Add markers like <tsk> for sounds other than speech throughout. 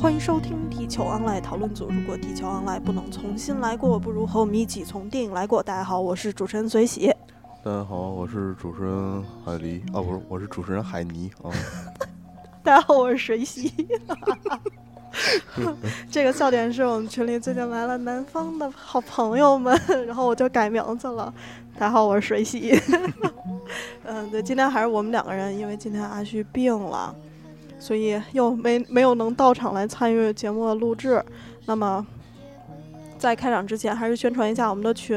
欢迎收听地球 online 讨论组。如果地球 online 不能重新来过，不如和我们一起从电影来过。大家好，我是主持人随喜。大家好，我是主持人海狸啊，不是，我是主持人海尼啊。<laughs> 大家好，我是水喜。<laughs> 这个笑点是我们群里最近来了南方的好朋友们，然后我就改名字了。大家好，我是水喜。<laughs> 嗯，对，今天还是我们两个人，因为今天阿旭病了，所以又没没有能到场来参与节目的录制。那么。在开场之前，还是宣传一下我们的群。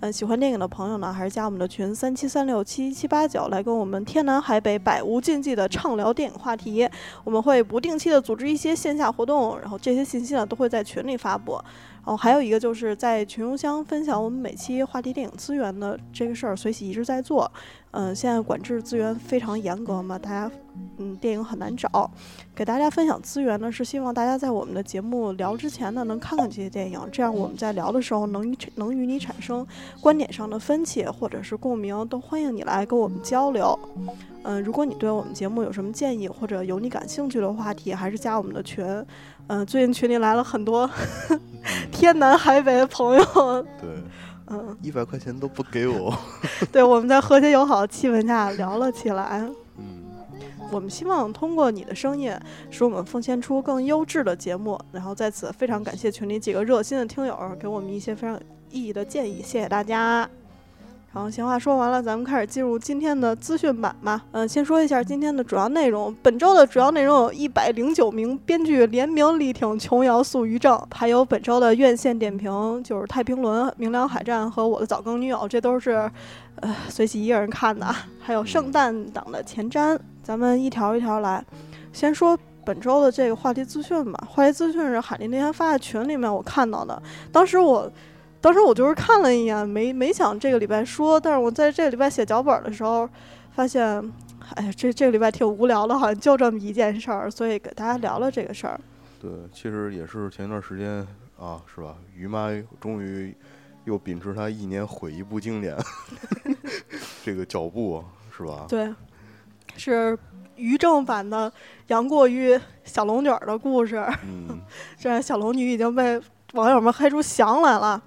嗯，喜欢电影的朋友呢，还是加我们的群三七三六七七八九，来跟我们天南海北百无禁忌的畅聊电影话题。我们会不定期的组织一些线下活动，然后这些信息呢都会在群里发布。哦还有一个就是在群邮箱分享我们每期话题电影资源的这个事儿，随喜一直在做。嗯，现在管制资源非常严格嘛，大家嗯电影很难找。给大家分享资源呢，是希望大家在我们的节目聊之前呢，能看看这些电影，这样我们在聊的时候能能与你产生观点上的分歧或者是共鸣，都欢迎你来跟我们交流。嗯，如果你对我们节目有什么建议或者有你感兴趣的话题，还是加我们的群。嗯，最近群里来了很多 <laughs> 天南海北的朋友。对，嗯，一百块钱都不给我。<laughs> 对，我们在和谐友好的气氛下聊了起来。嗯，我们希望通过你的声音，使我们奉献出更优质的节目。然后在此非常感谢群里几个热心的听友，给我们一些非常有意义的建议，谢谢大家。然后闲话说完了，咱们开始进入今天的资讯版吧。嗯，先说一下今天的主要内容。本周的主要内容有一百零九名编剧联名力挺琼瑶诉余正，还有本周的院线点评，就是《太平轮》《明良海战》和《我的早更女友》，这都是呃随喜一个人看的。还有圣诞档的前瞻，咱们一条一条来。先说本周的这个话题资讯吧。话题资讯是海丽那天发在群里面我看到的，当时我。当时我就是看了一眼，没没想这个礼拜说，但是我在这个礼拜写脚本的时候，发现，哎呀，这这个礼拜挺无聊的，好像就这么一件事儿，所以给大家聊聊这个事儿。对，其实也是前一段时间啊，是吧？于妈终于又秉持她一年毁一部经典 <laughs> 这个脚步，是吧？对，是于正版的杨过与小龙女的故事。嗯，<laughs> 这小龙女已经被网友们黑出翔来了。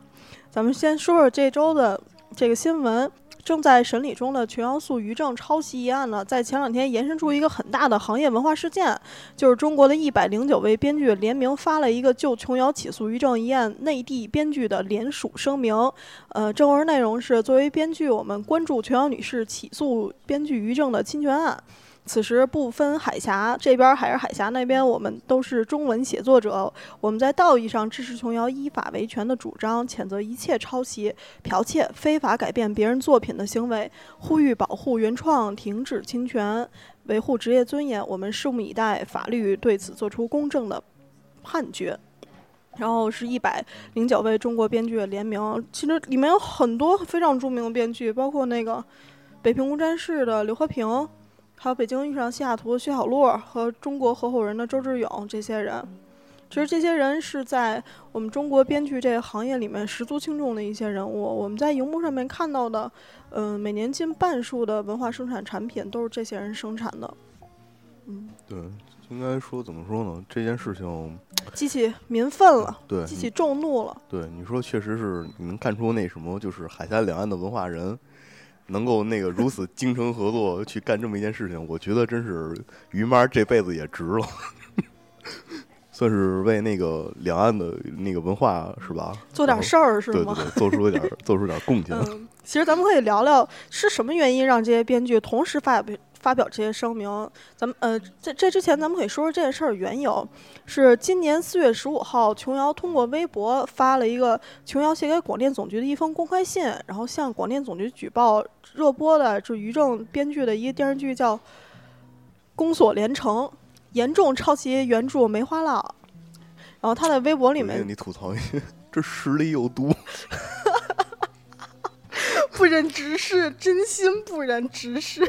咱们先说说这周的这个新闻，正在审理中的琼瑶诉余正抄袭一案呢，在前两天延伸出一个很大的行业文化事件，就是中国的一百零九位编剧联名发了一个就琼瑶起诉余正一案内地编剧的联署声明。呃，正文内容是：作为编剧，我们关注琼瑶女士起诉编剧余正的侵权案。此时不分海峡这边还是海峡那边，我们都是中文写作者。我们在道义上支持琼瑶依法维权的主张，谴责一切抄袭、剽窃、非法改变别人作品的行为，呼吁保护原创，停止侵权，维护职业尊严。我们拭目以待，法律对此做出公正的判决。然后是一百零九位中国编剧的联名，其实里面有很多非常著名的编剧，包括那个《北平无战事》的刘和平。还有北京遇上西雅图的徐小璐和中国合伙人的周志勇这些人，其实这些人是在我们中国编剧这个行业里面十足轻重的一些人物。我们在荧幕上面看到的，嗯，每年近半数的文化生产产品都是这些人生产的。嗯，对，应该说怎么说呢？这件事情 <tsk> 激起民愤了，对，激起众怒了。对，你说确实是你能看出那什么，就是海峡两岸的文化人。能够那个如此精诚合作去干这么一件事情，我觉得真是于妈这辈子也值了，<laughs> 算是为那个两岸的那个文化是吧？做点事儿是吗？对对对，做出了点做出点贡献。嗯，其实咱们可以聊聊是什么原因让这些编剧同时发表。发表这些声明，咱们呃，在这之前，咱们可以说说这件事儿缘由。是今年四月十五号，琼瑶通过微博发了一个琼瑶写给广电总局的一封公开信，然后向广电总局举报热播的就于正编剧的一个电视剧叫《宫锁连城》，严重抄袭原著《梅花烙》。然后他在微博里面，你吐槽一句，这实力有毒，<laughs> 不忍直视，真心不忍直视。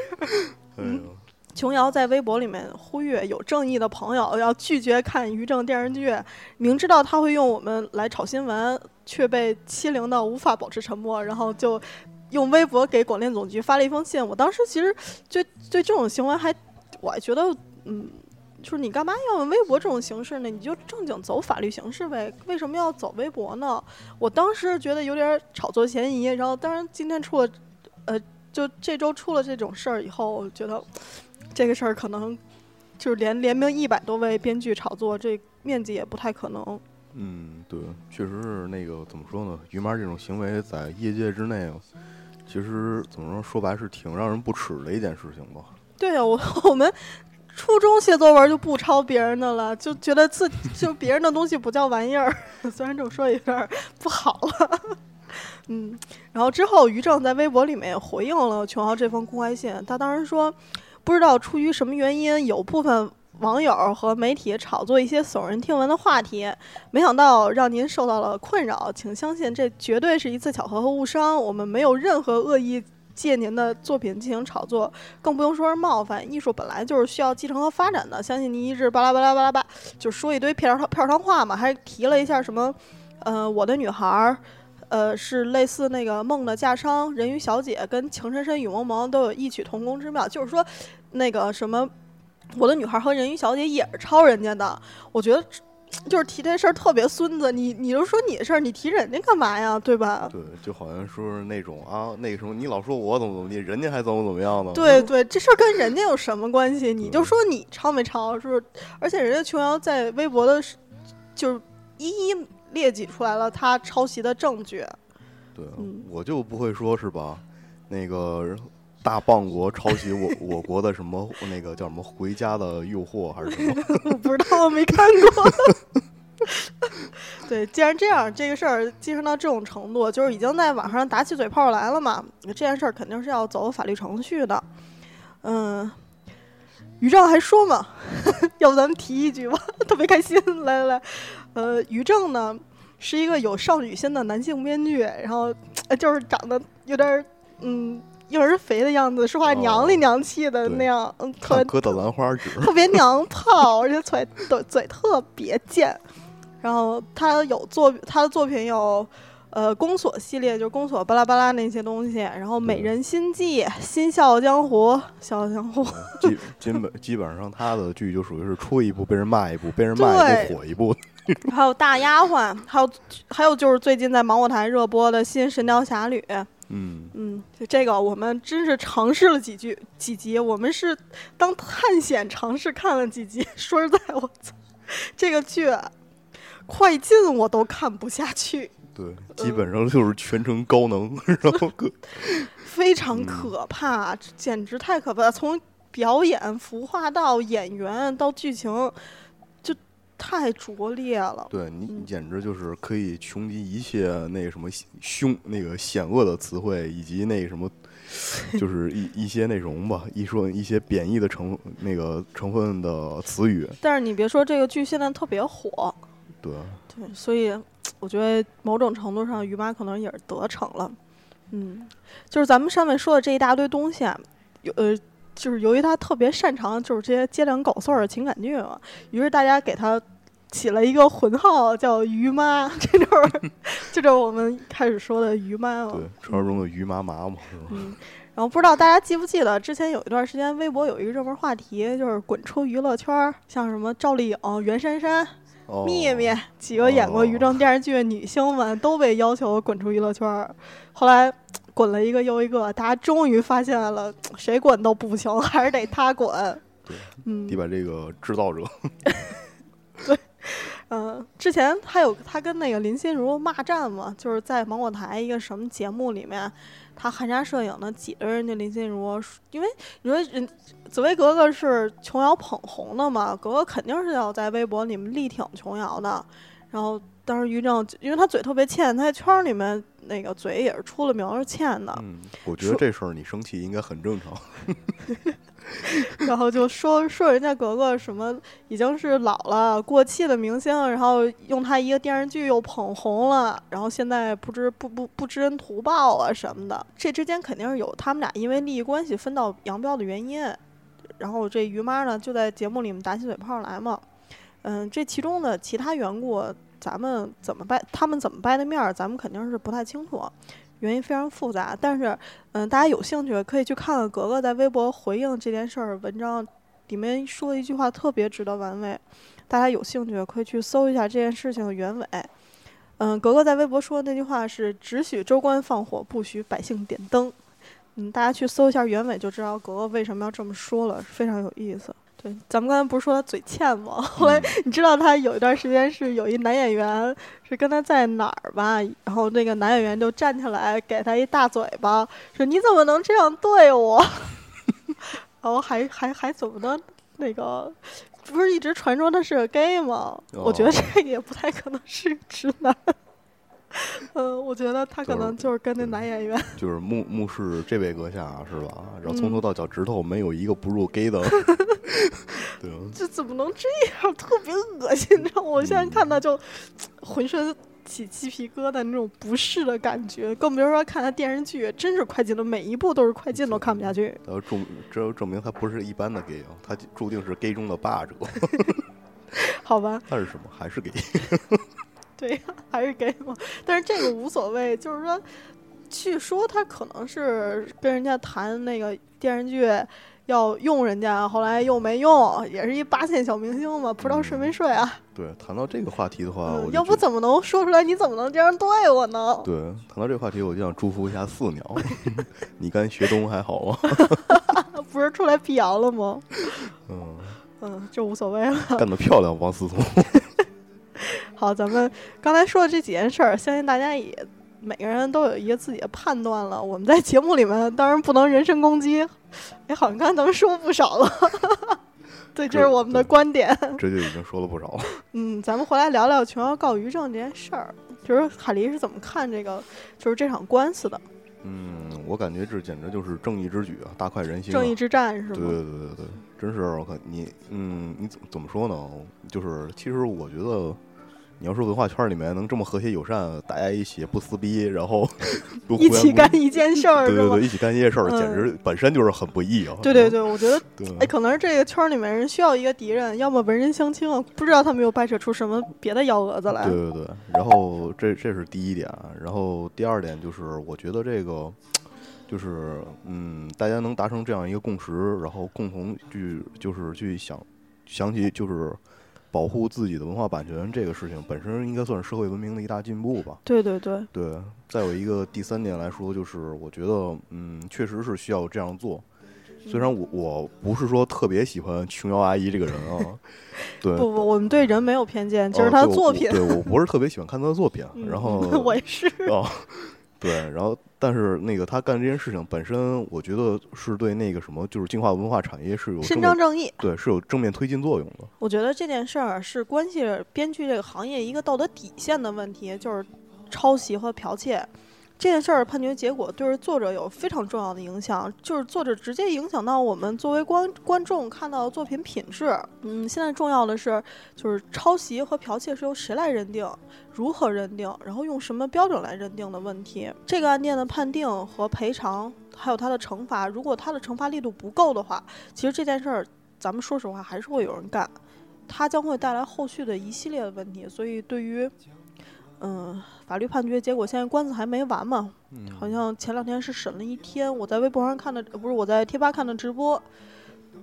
嗯，琼瑶在微博里面呼吁有正义的朋友要拒绝看于正电视剧，明知道他会用我们来炒新闻，却被欺凌到无法保持沉默，然后就用微博给广电总局发了一封信。我当时其实对对这种行为还，我觉得嗯就是你干嘛要用微博这种形式呢？你就正经走法律形式呗，为什么要走微博呢？我当时觉得有点炒作嫌疑，然后当然今天出了，呃，就这周出了这种事儿以后，我觉得这个事儿可能就是连连名一百多位编剧炒作，这面积也不太可能。嗯，对，确实是那个怎么说呢？于妈这种行为在业界之内，其实怎么说说白是挺让人不齿的一件事情吧。对呀，我我们初中写作文就不抄别人的了，就觉得自就别人的东西不叫玩意儿。<laughs> 虽然这么说有点不好了，嗯。然后之后，于正在微博里面回应了琼瑶这封公开信，他当时说，不知道出于什么原因，有部分。网友和媒体炒作一些耸人听闻的话题，没想到让您受到了困扰，请相信这绝对是一次巧合和误伤。我们没有任何恶意借您的作品进行炒作，更不用说是冒犯。艺术本来就是需要继承和发展的，相信您一直巴拉巴拉巴拉巴，就说一堆片儿片儿汤话嘛，还提了一下什么，呃，我的女孩儿，呃，是类似那个梦的嫁裳，人鱼小姐跟情深深雨蒙蒙都有异曲同工之妙，就是说那个什么。我的女孩和人鱼小姐也是抄人家的，我觉得就是提这事儿特别孙子。你你就说你的事儿，你提人家干嘛呀？对吧？对，就好像说是那种啊，那个什么，你老说我怎么怎么地，人家还怎么怎么样呢？对对，这事儿跟人家有什么关系？你就说你抄没抄，是不是？而且人家琼瑶在微博的，就是一一列举出来了他抄袭的证据。对，我就不会说是吧？那个。大棒国抄袭我我国的什么那个叫什么《回家的诱惑》还是什么？<laughs> 我不知道，我没看过。<laughs> 对，既然这样，这个事儿进行到这种程度，就是已经在网上打起嘴炮来了嘛。这件事儿肯定是要走法律程序的。嗯，于正还说嘛，<laughs> 要不咱们提一句吧，特别开心。来来来，呃，于正呢是一个有少女心的男性编剧，然后就是长得有点嗯。婴儿肥的样子，说话娘里娘气的那样，嗯，特别的兰花指，特别娘 <laughs> 炮，而且嘴嘴嘴特别贱。然后他有作他的作品有，呃，宫锁系列，就是宫锁巴拉巴拉那些东西。然后美人心计、新笑傲江湖、笑傲江湖，基基本基本上他的剧就属于是出一部被人骂一部，被人骂一部火一部。还有大丫鬟，还有还有就是最近在芒果台热播的新神雕侠侣。嗯嗯，就这个，我们真是尝试了几句几集，我们是当探险尝试看了几集。说实在，我操，这个剧快进我都看不下去。对，基本上就是全程高能，<laughs> 然后 <laughs> 非常可怕，简直太可怕了。从表演、服化到演员到剧情。就太拙劣了，对你简直就是可以穷极一切那个什么凶那个险恶的词汇，以及那什么，就是一一些内容吧，一说一些贬义的成那个成分的词语。但是你别说这个剧现在特别火，对对，所以我觉得某种程度上于妈可能也是得逞了。嗯，就是咱们上面说的这一大堆东西啊，有呃。就是由于他特别擅长就是这些鸡零狗碎的情感剧嘛，于是大家给他起了一个混号叫“于妈”，这就是这就是我们开始说的“于妈”嘛。对，传说中的“于妈妈”嘛，是吧？嗯。然后不知道大家记不记得，之前有一段时间微博有一个热门话题，就是滚出娱乐圈，像什么赵丽颖、袁姗姗、秘密几个演过于正电视剧的女星们都被要求滚出娱乐圈，后来。滚了一个又一个，大家终于发现了，谁滚都不行，还是得他滚。对，嗯，得把这个制造者。<laughs> 对，嗯，之前还有他跟那个林心如骂战嘛，就是在芒果台一个什么节目里面，他含沙射影的挤着人家林心如，因为你说人紫薇格格是琼瑶捧红的嘛，格格肯定是要在微博里面力挺琼瑶的，然后。当时于正，因为他嘴特别欠，他在圈里面那个嘴也是出了名是欠的。嗯，我觉得这事儿你生气应该很正常。<laughs> <laughs> 然后就说说人家格格什么已经是老了过气的明星，然后用他一个电视剧又捧红了，然后现在不知不不不知恩图报啊什么的。这之间肯定是有他们俩因为利益关系分道扬镳的原因。然后这于妈呢就在节目里面打起嘴炮来嘛。嗯，这其中的其他缘故。咱们怎么掰？他们怎么掰的面儿？咱们肯定是不太清楚，原因非常复杂。但是，嗯，大家有兴趣可以去看看格格在微博回应这件事儿文章，里面说了一句话特别值得玩味，大家有兴趣可以去搜一下这件事情的原委。嗯，格格在微博说的那句话是“只许州官放火，不许百姓点灯”。嗯，大家去搜一下原委就知道格格为什么要这么说了，非常有意思。对，咱们刚才不是说他嘴欠吗？<laughs> 后来你知道他有一段时间是有一男演员是跟他在哪儿吧，然后那个男演员就站起来给他一大嘴巴，说你怎么能这样对我？<laughs> 然后还还还怎么的？那个不是一直传说他是个 gay 吗？我觉得这个也不太可能是直男。嗯，我觉得他可能就是跟那男演员，就是目目视这位阁下是吧？然后从头到脚趾头没有一个不入 gay 的，<laughs> 对这怎么能这样？<laughs> 特别恶心，你知道吗？我现在看到就浑身起鸡皮疙瘩，那种不适的感觉。更别说看他电视剧，真是快进的，每一部都是快进，都看不下去。呃，证这就证明他不是一般的 gay 啊，他注定是 gay 中的霸者。<laughs> 好吧？那是什么？还是 gay？<laughs> 对，<laughs> 还是 gay 吗？但是这个无所谓，就是说，据说他可能是跟人家谈那个电视剧要用人家，后来又没用，也是一八线小明星嘛，不知道睡没睡啊？对，谈到这个话题的话，要不怎么能说出来？你怎么能这样对我呢？对，谈到这个话题，我就想祝福一下四鸟，<laughs> 你跟学东还好吗？不是出来辟谣了吗？嗯嗯，就无所谓了。干得漂亮，王思聪。<laughs> 好，咱们刚才说的这几件事儿，相信大家也每个人都有一个自己的判断了。我们在节目里面当然不能人身攻击，哎，好像刚才咱们说不少了。<laughs> 对，这是我们的观点。这就已经说了不少了。<laughs> 嗯，咱们回来聊聊琼瑶告于正这件事儿，就是海狸是怎么看这个，就是这场官司的。嗯，我感觉这简直就是正义之举啊，大快人心。正义之战是吗？对对对对对，真是我看你，嗯，你怎怎么说呢？就是其实我觉得。你要说文化圈里面能这么和谐友善，大家一起不撕逼，然后 <laughs> 一起干一件事儿，对对对，一起干一件事儿，简直本身就是很不易啊！对对对，我觉得，哎，可能是这个圈里面人需要一个敌人，要么文人相亲啊，不知道他们又掰扯出什么别的幺蛾子来。对对对，然后这这是第一点，然后第二点就是，我觉得这个就是嗯，大家能达成这样一个共识，然后共同去就是去想想起就是。保护自己的文化版权这个事情本身应该算是社会文明的一大进步吧？对对对对。再有一个第三点来说，就是我觉得，嗯，确实是需要这样做。虽然我我不是说特别喜欢琼瑶阿姨这个人啊，对，<laughs> 不不，我们对人没有偏见，就是她的作品。对我不是特别喜欢看她的作品，然后 <laughs> 我也是啊。<laughs> 对，然后但是那个他干这件事情本身，我觉得是对那个什么，就是净化文化产业是有伸张正义，对，是有正面推进作用的。我觉得这件事儿是关系编剧这个行业一个道德底线的问题，就是抄袭和剽窃。这件事儿判决结果对作者有非常重要的影响，就是作者直接影响到我们作为观观众看到的作品品质。嗯，现在重要的是，就是抄袭和剽窃是由谁来认定，如何认定，然后用什么标准来认定的问题。这个案件的判定和赔偿，还有它的惩罚，如果它的惩罚力度不够的话，其实这件事儿，咱们说实话还是会有人干，它将会带来后续的一系列的问题。所以对于嗯，法律判决结果现在官司还没完嘛？好像前两天是审了一天，我在微博上看的，不是我在贴吧看的直播，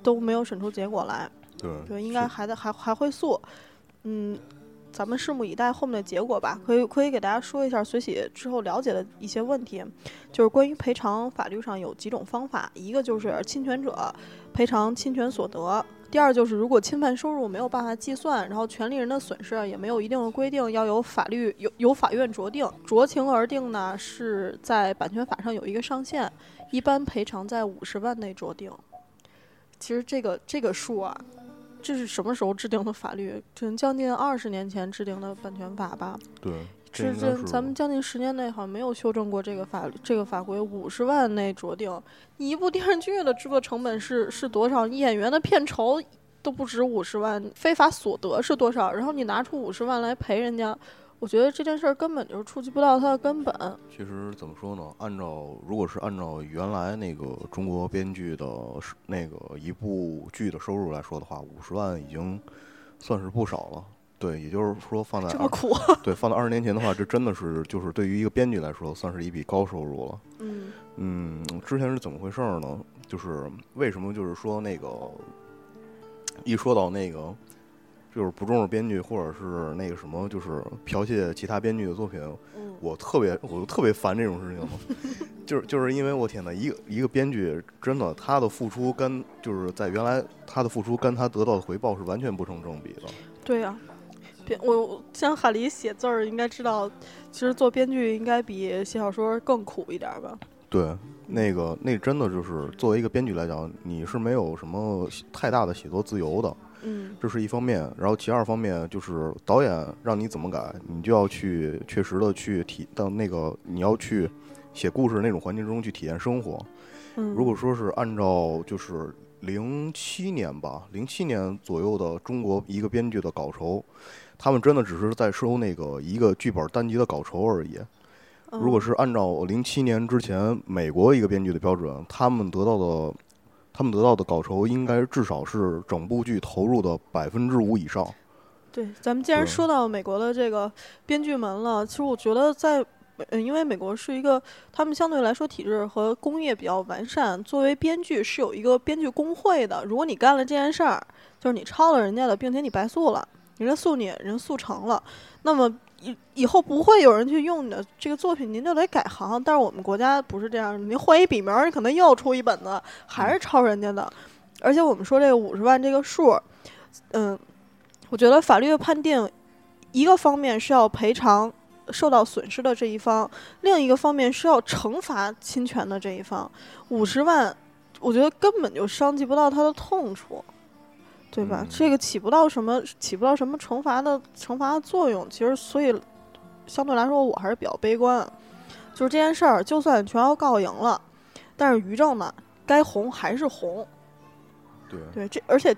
都没有审出结果来。对，对，应该还在还还会诉。嗯，咱们拭目以待后面的结果吧。可以可以给大家说一下随喜之后了解的一些问题，就是关于赔偿，法律上有几种方法，一个就是侵权者赔偿侵权所得。第二就是，如果侵犯收入没有办法计算，然后权利人的损失也没有一定的规定，要由法律由由法院酌定，酌情而定呢，是在版权法上有一个上限，一般赔偿在五十万内酌定。其实这个这个数啊，这是什么时候制定的法律？可能将近二十年前制定的版权法吧？对。这这，咱们将近十年内好像没有修正过这个法这个法规，五十万内酌定。你一部电视剧的制作成本是是多少？你演员的片酬都不止五十万，非法所得是多少？然后你拿出五十万来赔人家，我觉得这件事儿根本就是触及不到它的根本。其实怎么说呢？按照如果是按照原来那个中国编剧的那个一部剧的收入来说的话，五十万已经算是不少了。对，也就是说，放在这么苦，对，放在二十年前的话，这真的是就是对于一个编剧来说，算是一笔高收入了。嗯嗯，之前是怎么回事呢？就是为什么就是说那个一说到那个就是不重视编剧或者是那个什么，就是剽窃其他编剧的作品，嗯我特别我就特别烦这种事情，<laughs> 就是就是因为我天呐，一个一个编剧真的他的付出跟就是在原来他的付出跟他得到的回报是完全不成正比的。对呀、编我我像海狸写字儿，应该知道，其实做编剧应该比写小说更苦一点儿吧？对，那个那真的就是作为一个编剧来讲，你是没有什么太大的写作自由的，嗯这是一方面。然后其二方面就是导演让你怎么改，你就要去确实的去体到那个你要去写故事那种环境中去体验生活。嗯，如果说是按照就是零七年吧，零七年左右的中国一个编剧的稿酬，他们真的只是在收那个一个剧本单集的稿酬而已。如果嗯是按照零七年之前美国一个编剧的标准，他们得到的，他们得到的稿酬应该至少是整部剧投入的百分之五以上。对，咱们既然说到美国的这个编剧门了，其实我觉得在，呃，因为美国是一个他们相对来说体制和工业比较完善，作为编剧是有一个编剧工会的。如果你干了这件事儿，就是你抄了人家的，并且你白诉了，人家诉你，人诉成了，那么以以后不会有人去用你的这个作品，您就得改行。但是我们国家不是这样，您换一笔名儿，你可能又出一本子，还是抄人家的。而且我们说这个五十万这个数，嗯，我觉得法律的判定，一个方面是要赔偿受到损失的这一方，另一个方面是要惩罚侵权的这一方。五十万，我觉得根本就伤及不到他的痛处，对吧？嗯这个起不到什么起不到什么惩罚的惩罚的作用。其实，所以相对来说，我还是比较悲观。就是这件事儿，就算全要告赢了，但是于正呢，该红还是红。对，对，这而且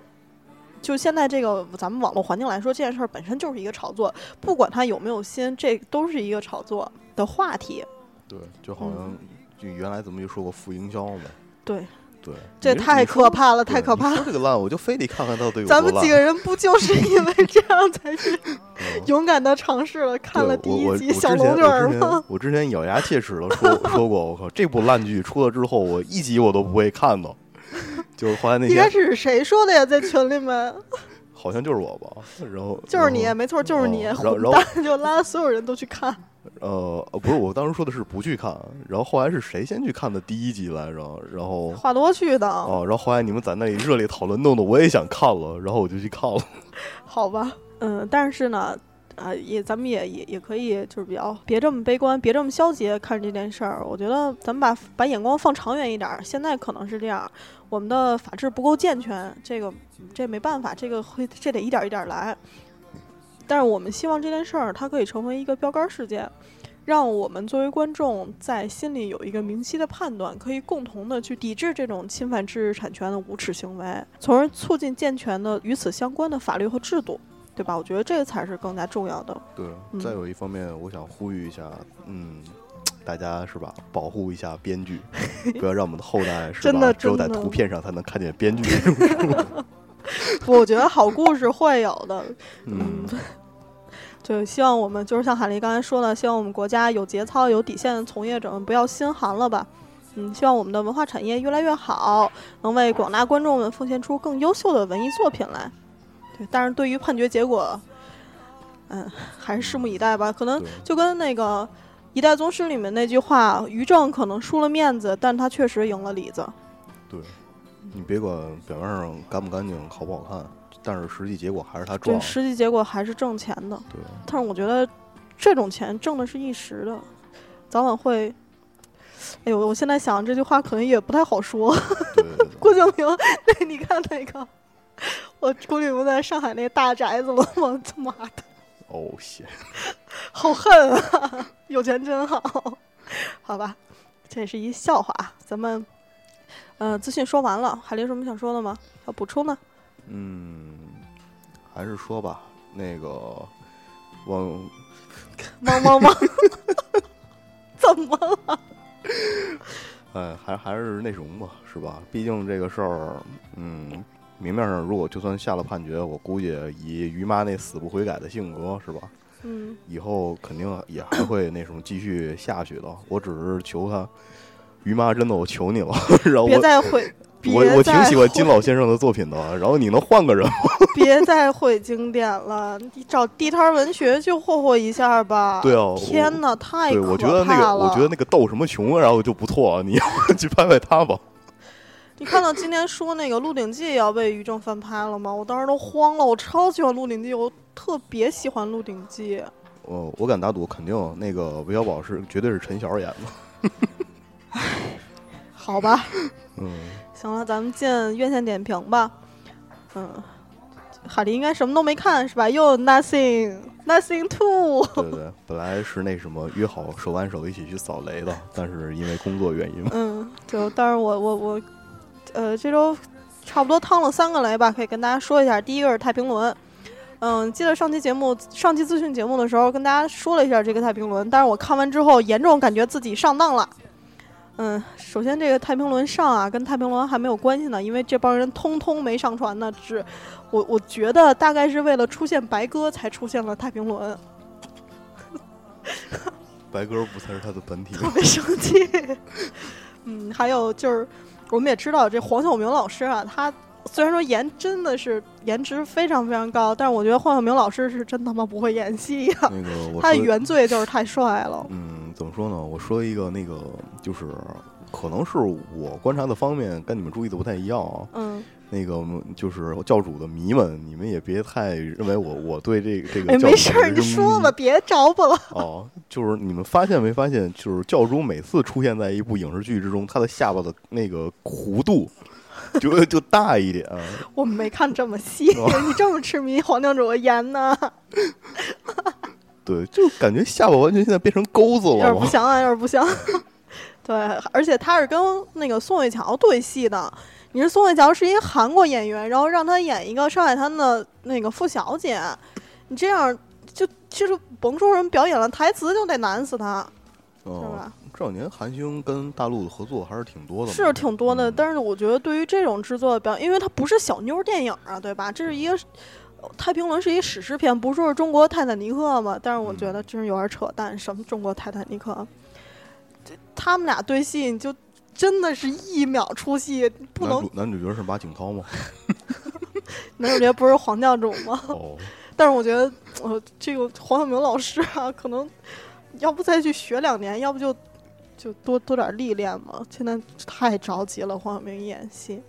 就现在这个咱们网络环境来说，这件事儿本身就是一个炒作，不管他有没有心，这都是一个炒作的话题。对，就好像就原来咱们就说过负营销嘛。对，对，这太可怕了，太可怕了。说这个烂，我就非得看看到底有。咱们几个人不就是 <laughs> 因为这样才是嗯勇敢的尝试了，看了第一集小龙女儿吗？我之前咬牙切齿的说 <laughs> 说过，我靠，这部烂剧出了之后，我一集我都不会看的。就是后来那天一开始是谁说的呀？在群里面，<laughs> 好像就是我吧，然后就是你，没错，就是你，哦然后混然后蛋，<laughs> 就拉所有人都去看。呃呃不是，我当时说的是不去看，然后后来是谁先去看的第一集来着？然后话多去的，哦，然后后来你们在那里热烈讨论，弄得我也想看了，然后我就去看了。<laughs> 好吧，嗯，但是呢，啊，也咱们也也也可以，就是比较别这么悲观，别这么消极地看这件事儿。我觉得咱们把把眼光放长远一点儿。现在可能是这样，我们的法制不够健全，这个这没办法，这个会这得一点儿一点儿来。但是我们希望这件事儿它可以成为一个标杆事件，让我们作为观众在心里有一个明晰的判断，可以共同的去抵制这种侵犯知识产权的无耻行为，从而促进健全的与此相关的法律和制度。对吧？我觉得这个才是更加重要的。对，嗯再有一方面，我想呼吁一下，嗯，大家是吧，保护一下编剧，<laughs> 不要让我们的后代是真吧，的只有在图片上才能看见编剧 <laughs> 我觉得好故事会有的，嗯，<laughs> 就希望我们就是像海丽刚才说的，希望我们国家有节操、有底线的从业者们不要心寒了吧。嗯，希望我们的文化产业越来越好，能为广大观众们奉献出更优秀的文艺作品来。对，但是对于判决结果，嗯，还是拭目以待吧。可能就跟那个《一代宗师》里面那句话，于正可能输了面子，但他确实赢了里子。对，你别管表面上干不干净、好不好看，但是实际结果还是他对，赚。实际结果还是挣钱的。对，但是我觉得这种钱挣的是一时的，早晚会。哎呦，我现在想这句话可能也不太好说。对对对 <laughs> 郭敬明，那你看那个，我郭敬明在上海那大宅子了吗？他妈的，哦，谢，<laughs> <laughs> 好恨啊！有钱真好，好吧，这也是一笑话啊。咱们，呃，资讯说完了，还有什么想说的吗？要补充的？嗯，还是说吧，那个我汪汪汪！<laughs> <laughs> 怎么了？哎，还还是那什么吧，是吧？毕竟这个事儿，嗯，明面上如果就算下了判决，我估计以于妈那死不悔改的性格，是吧？嗯，以后肯定也还会那什么继续下去的。<laughs> 我只是求他，于妈真的，我求你了，<laughs> 让别我再毁，别我我挺喜欢金老先生的作品的，然后你能换个人吗？<laughs> 别再毁经典了，你找地摊文学去霍霍一下吧。对啊天哪，太对，可怕了！我觉得那个，我觉得那个斗什么穷，然后就不错，你要去拍拍他吧。你看到今天说那个《鹿鼎记》也要被于正翻拍了吗？我当时都慌了，我超喜欢《鹿鼎记》，我特别喜欢《鹿鼎记》。我我敢打赌，肯定那个韦小宝是绝对是陈晓演的。<laughs> 好吧，嗯，行了，咱们进院线点评吧。嗯，海丽应该什么都没看是吧？又 Nothing Nothing Two。对对对，本来是那什么约好手挽手一起去扫雷的，但是因为工作原因嘛，嗯，就但是我我我，呃，这周差不多趟了三个雷吧，可以跟大家说一下。第一个是太平轮，嗯，记得上期节目上期资讯节目的时候跟大家说了一下这个太平轮，但是我看完之后严重感觉自己上当了。嗯，首先这个太平轮上啊，跟太平轮还没有关系呢，因为这帮人通通没上传呢，只我我觉得大概是为了出现白鸽才出现了太平轮。<laughs> 白鸽不才是他的本体吗？特别生气。<laughs> 嗯，还有就是，我们也知道这黄晓明老师啊，他虽然说颜真的是颜值非常非常高，但是我觉得黄晓明老师是真他妈不会演戏呀、那个他的，原罪就是太帅了。嗯，怎么说呢？我说一个那个，就是可能是我观察的方面跟你们注意的不太一样啊。嗯，那个就是教主的迷们，你们也别太认为我我对这个这个没事儿，你说吧，别着吧了。哦，就是你们发现没发现，就是教主每次出现在一部影视剧之中，他的下巴的那个弧度 <laughs> 就就大一点。我没看这么细，哦 <laughs> 你这么痴迷黄教主的颜呢？对，就感觉下巴完全现在变成钩子了有点。不像啊，有点不像。对，而且他是跟那个宋慧乔对戏的。你是宋慧乔是一韩国演员，然后让他演一个上海滩的那个傅小姐，你这样就其实甭说什么表演了，台词就得难死他，是哦吧？这两年韩星跟大陆的合作还是挺多的，是挺多的，嗯但是我觉得对于这种制作的表演，因为它不是小妞儿电影啊，对吧？这是一个呃太平轮是一史诗片，不是说是中国泰坦尼克嘛？但是我觉得真是有点扯淡，什么中国泰坦尼克？这他们俩对戏，你就真的是一秒出戏，不能男主男主角是马景涛吗？<laughs> 男主角不是黄教主吗？哦，<laughs> 但是我觉得，呃，这个黄晓明老师啊，可能要不再去学两年，要不就就多多点历练嘛。现在太着急了，黄晓明演戏。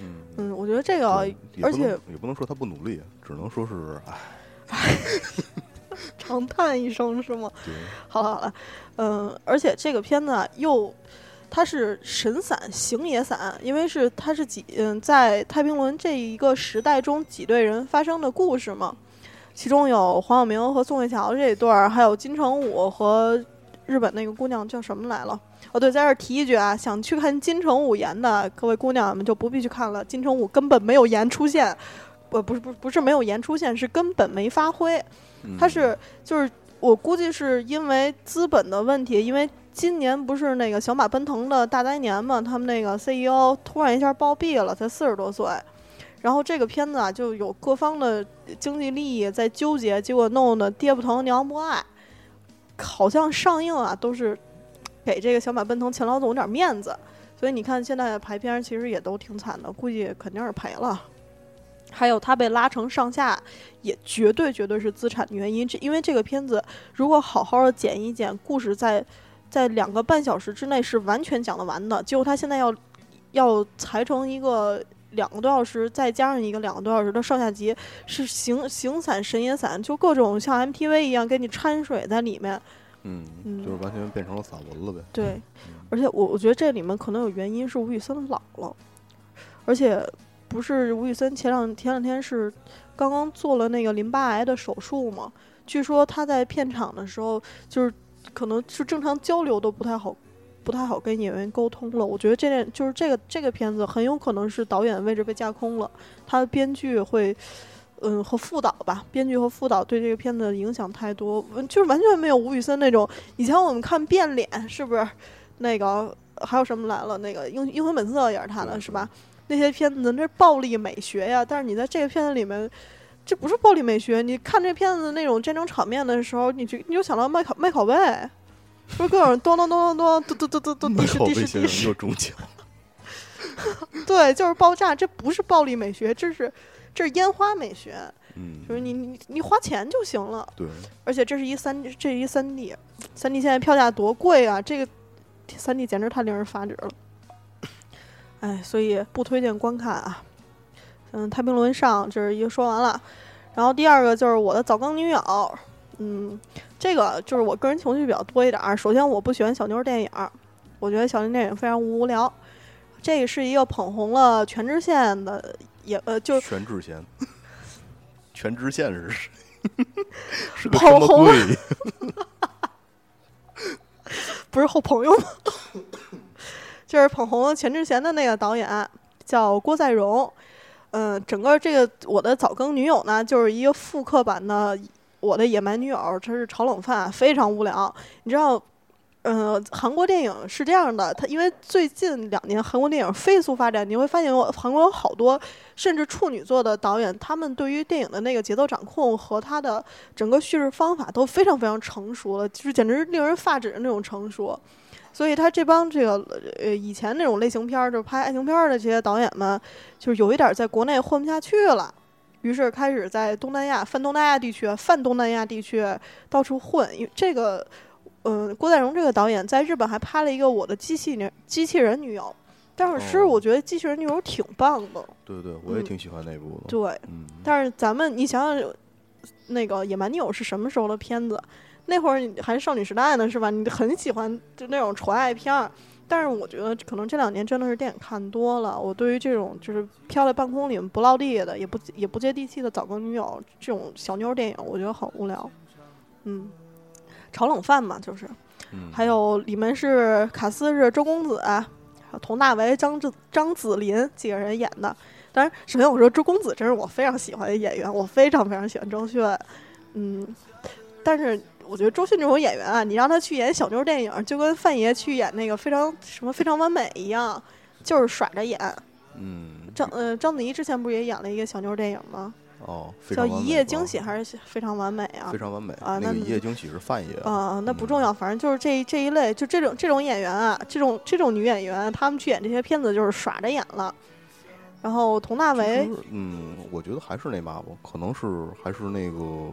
嗯，嗯，我觉得这个对也而且也不能说他不努力，只能说是哎，<laughs> 长叹一声是吗？对，好了好了，嗯，而且这个片子啊，又它是神散行也散，因为是它是几嗯在太平轮这一个时代中几对人发生的故事嘛，其中有黄晓明和宋慧乔这一对儿，还有金城武和日本那个姑娘叫什么来了？哦，对，在这儿提一句啊，想去看金城武演的各位姑娘们就不必去看了，金城武根本没有颜出现，不不是不是不是没有颜出现，是根本没发挥。他是就是我估计是因为资本的问题，因为今年不是那个小马奔腾的大灾年嘛，他们那个 CEO 突然一下暴毙了，才四十多岁。然后这个片子啊，就有各方的经济利益在纠结，结果弄得爹不疼娘不爱。好像上映啊，都是给这个小马奔腾钱老总点面子，所以你看现在排片其实也都挺惨的，估计肯定是赔了。还有他被拉成上下，也绝对绝对是资产的原因。这因为这个片子如果好好的剪一剪，故事在在两个半小时之内是完全讲得完的。结果他现在要要裁成一个两个多小时，再加上一个两个多小时的上下集，是形形散神也散，就各种像 MTV 一样给你掺水在里面。嗯，嗯就是完全变成了散文了呗。对，嗯而且我我觉得这里面可能有原因是吴宇森老了，而且不是吴宇森前两前两天是刚刚做了那个淋巴癌的手术嘛，据说他在片场的时候就是可能是正常交流都不太好。不太好跟演员沟通了，我觉得这点就是这个这个片子很有可能是导演位置被架空了，他的编剧会，嗯和副导吧，编剧和副导对这个片子的影响太多，嗯就是完全没有吴宇森那种以前我们看变脸是不是？那个还有什么来了？那个英英雄本色也是他的，是吧？那些片子那是暴力美学呀，但是你在这个片子里面，这不是暴力美学。你看这片子那种战争场面的时候，你就你就想到麦考麦考贝，不是各种咚咚咚咚咚咚咚咚咚咚麦考滴是滴贝先生是滴是又中奖，对，就是爆炸，这不是暴力美学，这是这是烟花美学，嗯，就是你你你花钱就行了。对，而且这是一三，这是一三 D，三 D 现在票价多贵啊！这个三 D 简直太令人发指了。哎，所以不推荐观看啊。嗯，太平轮上这是一个说完了，然后第二个就是我的早更女友。嗯，这个就是我个人情绪比较多一点儿。首先，我不喜欢小妞电影儿，我觉得小妞电影非常无聊。这个是一个捧红了全智贤的，也呃，就是全智贤，全智贤是谁？<laughs> 是个捧什么红了？<laughs> 不是后朋友吗？<laughs> 就是捧红全智贤的那个导演叫郭在荣。嗯，整个这个我的早更女友呢，就是一个复刻版的我的野蛮女友，这是炒冷饭，非常无聊。你知道，呃，韩国电影是这样的，它因为最近两年韩国电影飞速发展，你会发现我韩国有好多甚至处女座的导演，他们对于电影的那个节奏掌控和他的整个叙事方法都非常非常成熟了，就是简直令人发指的那种成熟。所以他这帮这个呃以前那种类型片儿，就是拍爱情片儿的这些导演们，就是有一点儿在国内混不下去了，于是开始在东南亚、泛东南亚地区、泛东南亚地区到处混。因为这个，嗯、郭在荣这个导演在日本还拍了一个《我的机器人机器人女友》，但是哦我觉得机器人女友挺棒的，对对，我也嗯挺喜欢那部的。对。嗯，但是咱们你想想，那个《野蛮女友》是什么时候的片子？那会儿你还是少女时代呢，是吧？你很喜欢就那种纯爱片儿。但是我觉得可能这两年真的是电影看多了，我对于这种就是飘在半空里不落地的，也不也不接地气的早更女友这种小妞电影，我觉得很无聊。嗯，炒冷饭嘛，就是。嗯还有里面是卡斯是周公子，还有佟大为、张子张子林几个人演的。当然，首先我说周公子真是我非常喜欢的演员，我非常非常喜欢周迅。嗯，但是我觉得周迅这种演员啊，你让他去演小妞电影，就跟范爷去演那个非常什么非常完美一样，就是耍着演。嗯，章呃章子怡之前不是也演了一个小妞电影吗？哦，叫《一夜惊喜》还是非常完美啊非？常完美啊那那个一夜惊喜是范爷啊、那不嗯重要，反正就是这这一类，就这种这种演员啊，这种这种女演员，她们去演这些片子就是耍着演了。然后佟大为，嗯，我觉得还是那嘛吧，可能是还是那个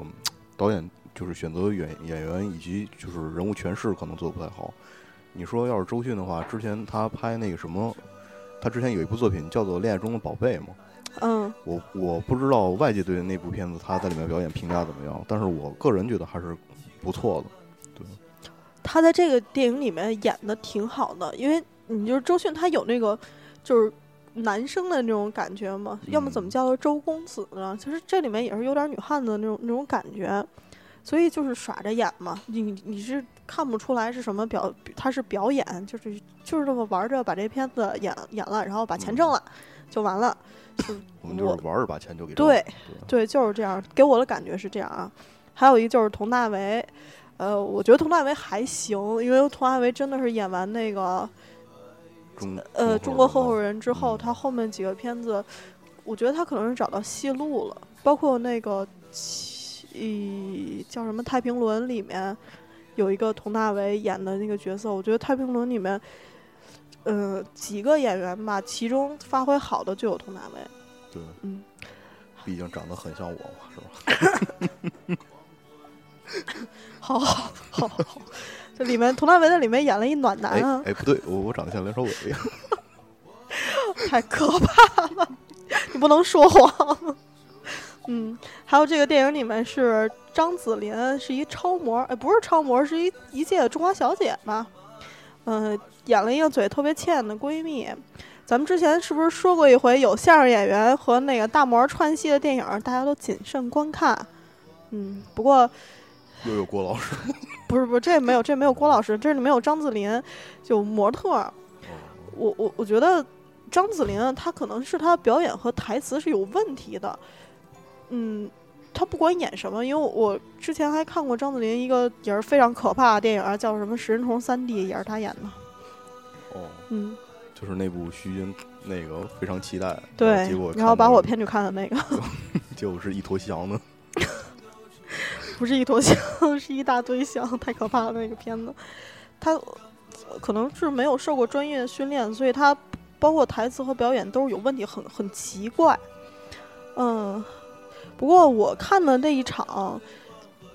导演就是选择演演员以及就是人物诠释可能做的不太好。你说要是周迅的话，之前她拍那个什么，她之前有一部作品叫做《恋爱中的宝贝》嘛，嗯，我我不知道外界对那部片子她在里面表演评价怎么样，但是我个人觉得还是不错的。对她在这个电影里面演的挺好的，因为你就是周迅，她有那个就是男生的那种感觉嘛，要么怎么嗯叫做周公子呢？其实这里面也是有点女汉子的那种那种感觉，所以就是耍着演嘛，你你是看不出来是什么表，他是表演，就是就是这么玩着把这片子演演了，然后把钱挣了、就完了。<laughs> 就我们就是玩儿把钱就给挣对了对，就是这样，给我的感觉是这样啊。还有一个就是佟大为，呃，我觉得佟大为还行，因为佟大为真的是演完那个中呃中国合伙人人之后，嗯他后面几个片子，我觉得他可能是找到戏路了，包括那个七叫什么《太平轮》里面有一个佟大为演的那个角色，我觉得《太平轮》里面。呃，几个演员吧，其中发挥好的就有佟大为。对，嗯，毕竟长得很像我嘛，是吧？<laughs> 好好好好好，这里面佟大为在里面演了一暖男哎啊，哎，不对，我我长得像梁朝伟。<laughs> 太可怕了！你不能说谎。嗯，还有这个电影里面是张子林是一超模，哎，不是超模，是一一届中华小姐嘛？嗯、演了一个嘴特别欠的闺蜜。咱们之前是不是说过一回，有相声演员和那个大模串戏的电影，大家都谨慎观看。嗯，不过又有郭老师。<laughs> 不是不是，这没有这没有郭老师，这里没有张子林，就模特我我我觉得张子林啊，他可能是他表演和台词是有问题的。嗯，他不管演什么，因为我之前还看过张子林一个也是非常可怕的电影，叫什么《食人虫三 D》，也是他演的。哦，嗯，就是那部虚惊，那个非常期待。对结果，然后把我骗去看的那个，<laughs> 结果是一坨翔的。<laughs> 不是一坨翔，是一大堆翔，太可怕了那个片子。他可能是没有受过专业训练，所以他包括台词和表演都是有问题，很很奇怪。嗯，不过我看的那一场，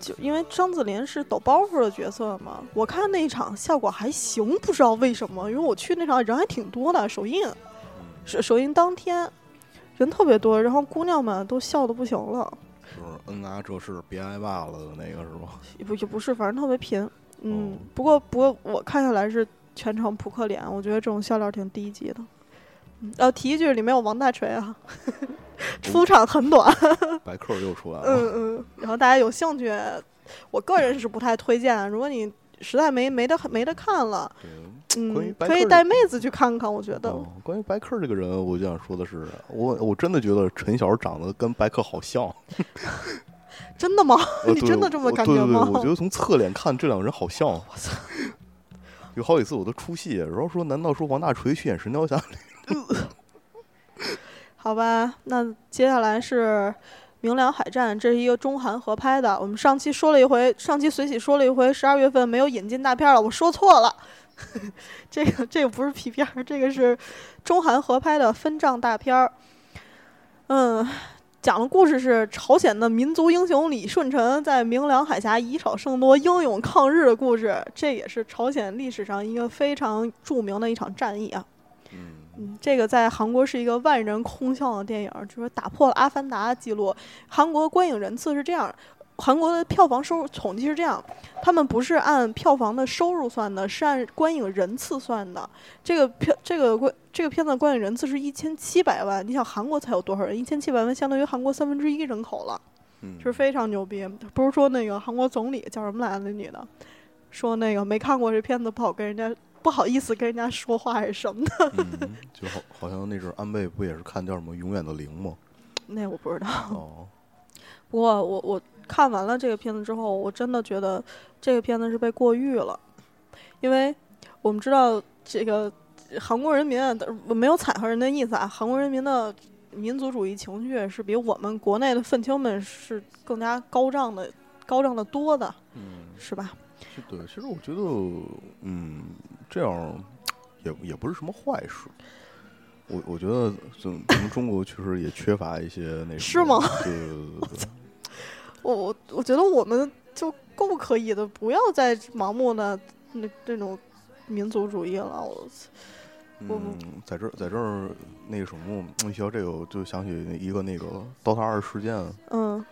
就因为张子林是抖包袱的角色嘛，我看那一场效果还行，不知道为什么，因为我去那场人还挺多的，首映，首首映当天人特别多，然后姑娘们都笑的不行了。就是嗯啊，这是别挨骂了的那个是吧？也不也不是，反正特别贫。嗯，哦不过不过我看下来是全程扑克脸，我觉得这种笑料挺低级的。嗯呃，提一句，里面有王大锤啊，<laughs> 出场很短。<laughs> 白客又出来了。嗯嗯，然后大家有兴趣，我个人是不太推荐。如果你实在没没得没得看了，嗯，可以带妹子去看看，我觉得。哦，关于白客这个人，我就想说的是，我我真的觉得陈晓长得跟白客好像。<laughs> 真的吗？呃你真的这么我对对对感觉吗我觉得从侧脸看，这两个人好像。有好几次我都出戏，然后说，难道说王大锤去演《神雕侠侣 <laughs> 好吧，那接下来是《明良海战》，这是一个中韩合拍的。我们上期说了一回，上期随喜说了一回，十二月份没有引进大片了，我说错了。<laughs> 这个这个不是皮片儿，这个是中韩合拍的分账大片儿。嗯，讲的故事是朝鲜的民族英雄李舜臣在明良海峡以少胜多、英勇抗日的故事。这也是朝鲜历史上一个非常著名的一场战役啊。这个在韩国是一个万人空巷的电影，就是打破了《阿凡达》的记录。韩国观影人次是这样，韩国的票房收入统计是这样，他们不是按票房的收入算的，是按观影人次算的。这个票这个观这个片子观影人次是一千七百万，你想韩国才有多少人？一千七百万相当于韩国三分之一人口了，嗯是非常牛逼。不是说那个韩国总理叫什么来着？那女的说那个没看过这片子不好跟人家不好意思跟人家说话还是什么的。嗯，就好好像那阵儿安倍不也是看叫什么《永远的零》吗？那我不知道。哦，不过我我看完了这个片子之后，我真的觉得这个片子是被过誉了，因为我们知道这个韩国人民啊，我没有踩和人的意思啊，韩国人民的民族主义情绪是比我们国内的愤青们是更加高涨的、高涨的多的，嗯，是吧？是对，其实我觉得，嗯，这样也也不是什么坏事。我我觉得，咱咱们中国确实也缺乏一些那是吗？对对对对对，<laughs> 我我我觉得我们就够可以的，不要再盲目的那这种民族主义了。我我嗯，在这儿在这儿那个什么，一提到这个，我就想起一个那个 DOTA 二事件。嗯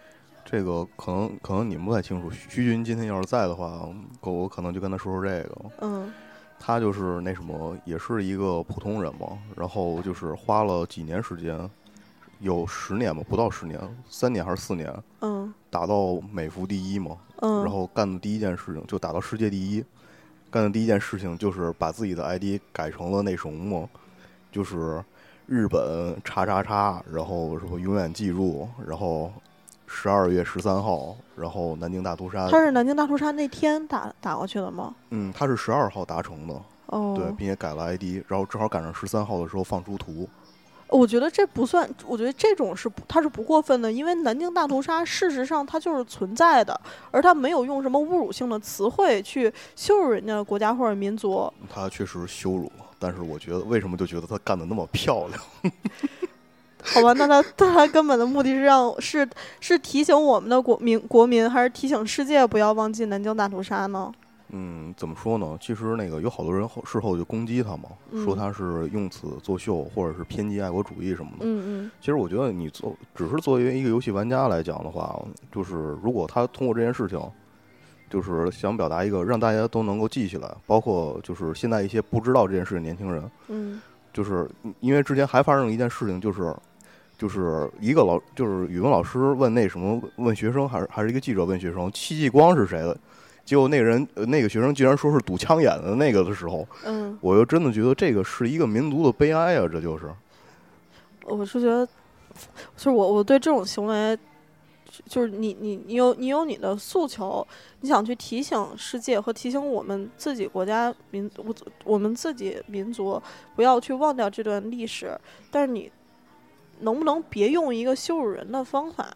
这个可能可能你们不太清楚，徐徐军今天要是在的话，我我可能就跟他说说这个。嗯。他就是那什么，也是一个普通人嘛，然后就是花了几年时间，有十年吧，不到十年，三年还是四年，嗯。打到美服第一嘛，嗯，然后干的第一件事情就打到世界第一，干的第一件事情就是把自己的 ID 改成了那什么嘛，就是日本叉叉叉，然后什么永远记住，然后十二月十三号，然后南京大屠杀，他是南京大屠杀那天打打过去的吗？嗯，他是十二号达成的，哦，对，并且改了 ID，然后正好赶上十三号的时候放出图，我觉得这不算，我觉得这种是不，它是不过分的，因为南京大屠杀事实上它就是存在的，而他没有用什么侮辱性的词汇去羞辱人家的国家或者民族。他确实羞辱，但是我觉得为什么就觉得他干的那么漂亮？<laughs> <laughs> 好吧，那他那他根本的目的是让是是提醒我们的国民国民，还是提醒世界不要忘记南京大屠杀呢？嗯，怎么说呢？其实那个有好多人后事后就攻击他嘛，说嗯他是用此作秀，或者是偏激爱国主义什么的。嗯其实我觉得你做只是作为一个游戏玩家来讲的话，就是如果他通过这件事情，就是想表达一个让大家都能够记起来，包括就是现在一些不知道这件事的年轻人，嗯就是因为之前还发生了一件事情，就是就是一个老就是语文老师问那什么问学生，还是还是一个记者问学生戚继光是谁的，结果那个人呃那个学生竟然说是堵枪眼的那个的时候，嗯，我又真的觉得这个是一个民族的悲哀啊，这就是。我是觉得，就是我我对这种行为，就是你你你有你有你的诉求，你想去提醒世界和提醒我们自己国家民我我们自己民族不要去忘掉这段历史，但是你能不能别用一个羞辱人的方法？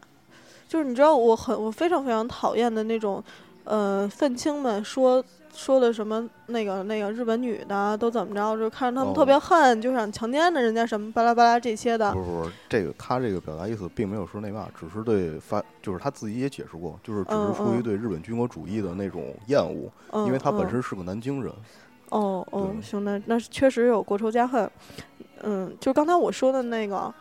就是你知道我很我非常非常讨厌的那种。呃愤青们说说的什么那个那个日本女的都怎么着，就看着他们特别哦恨，就想强奸的人家什么巴拉巴拉这些的不。是不是，这个他这个表达意思并没有说那嘛，只是对发，就是他自己也解释过，就是只嗯是出于嗯对日本军国主义的那种厌恶，嗯，因为他本嗯身是个南京人。哦哦，对行，那那确实有国仇家恨。嗯，就刚才我说的那个，